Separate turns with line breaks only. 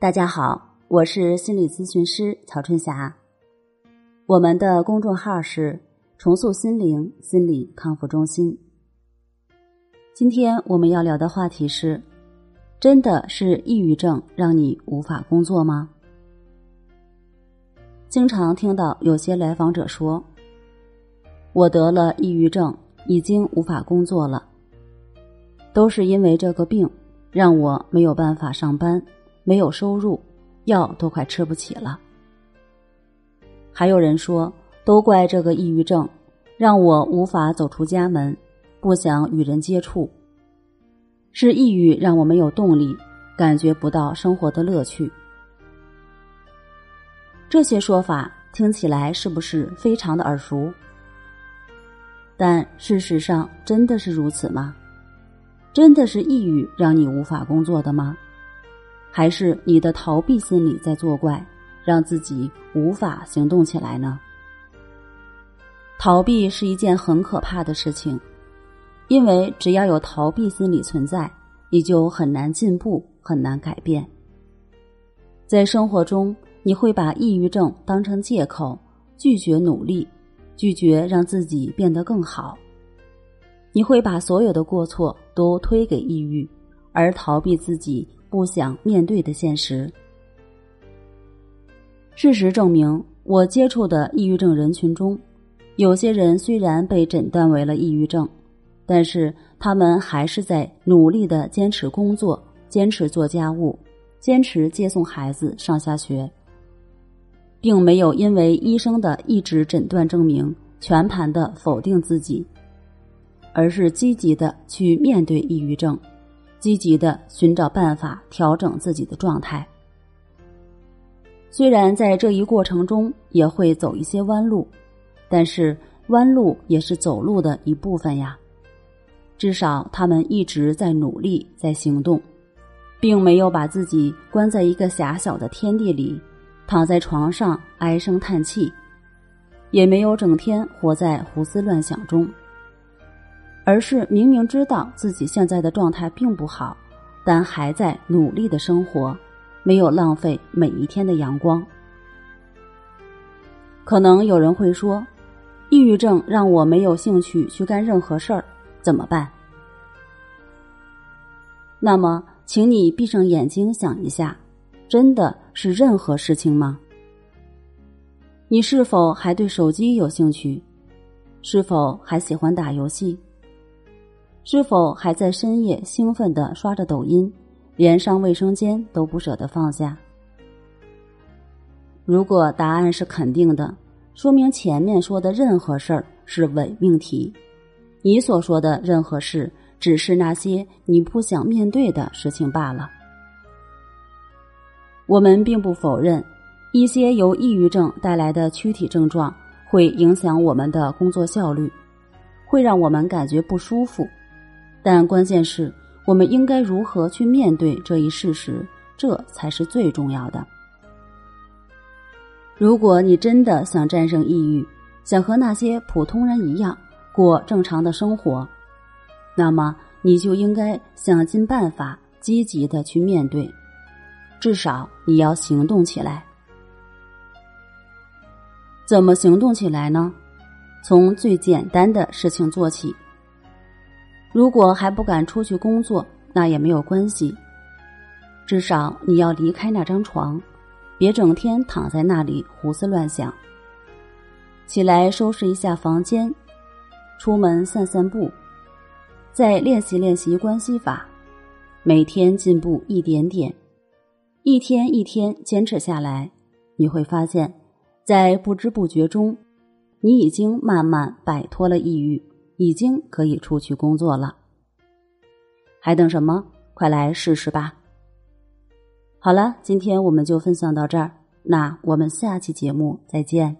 大家好，我是心理咨询师曹春霞。我们的公众号是“重塑心灵心理康复中心”。今天我们要聊的话题是：真的是抑郁症让你无法工作吗？经常听到有些来访者说：“我得了抑郁症，已经无法工作了，都是因为这个病让我没有办法上班。”没有收入，药都快吃不起了。还有人说，都怪这个抑郁症，让我无法走出家门，不想与人接触。是抑郁让我没有动力，感觉不到生活的乐趣。这些说法听起来是不是非常的耳熟？但事实上真的是如此吗？真的是抑郁让你无法工作的吗？还是你的逃避心理在作怪，让自己无法行动起来呢？逃避是一件很可怕的事情，因为只要有逃避心理存在，你就很难进步，很难改变。在生活中，你会把抑郁症当成借口，拒绝努力，拒绝让自己变得更好。你会把所有的过错都推给抑郁，而逃避自己。不想面对的现实。事实证明，我接触的抑郁症人群中，有些人虽然被诊断为了抑郁症，但是他们还是在努力的坚持工作，坚持做家务，坚持接送孩子上下学，并没有因为医生的一纸诊断证明全盘的否定自己，而是积极的去面对抑郁症。积极的寻找办法调整自己的状态，虽然在这一过程中也会走一些弯路，但是弯路也是走路的一部分呀。至少他们一直在努力，在行动，并没有把自己关在一个狭小的天地里，躺在床上唉声叹气，也没有整天活在胡思乱想中。而是明明知道自己现在的状态并不好，但还在努力的生活，没有浪费每一天的阳光。可能有人会说，抑郁症让我没有兴趣去干任何事儿，怎么办？那么，请你闭上眼睛想一下，真的是任何事情吗？你是否还对手机有兴趣？是否还喜欢打游戏？是否还在深夜兴奋的刷着抖音，连上卫生间都不舍得放下？如果答案是肯定的，说明前面说的任何事儿是伪命题，你所说的任何事只是那些你不想面对的事情罢了。我们并不否认，一些由抑郁症带来的躯体症状会影响我们的工作效率，会让我们感觉不舒服。但关键是我们应该如何去面对这一事实，这才是最重要的。如果你真的想战胜抑郁，想和那些普通人一样过正常的生活，那么你就应该想尽办法积极的去面对，至少你要行动起来。怎么行动起来呢？从最简单的事情做起。如果还不敢出去工作，那也没有关系。至少你要离开那张床，别整天躺在那里胡思乱想。起来收拾一下房间，出门散散步，再练习练习关系法，每天进步一点点，一天一天坚持下来，你会发现，在不知不觉中，你已经慢慢摆脱了抑郁。已经可以出去工作了，还等什么？快来试试吧！好了，今天我们就分享到这儿，那我们下期节目再见。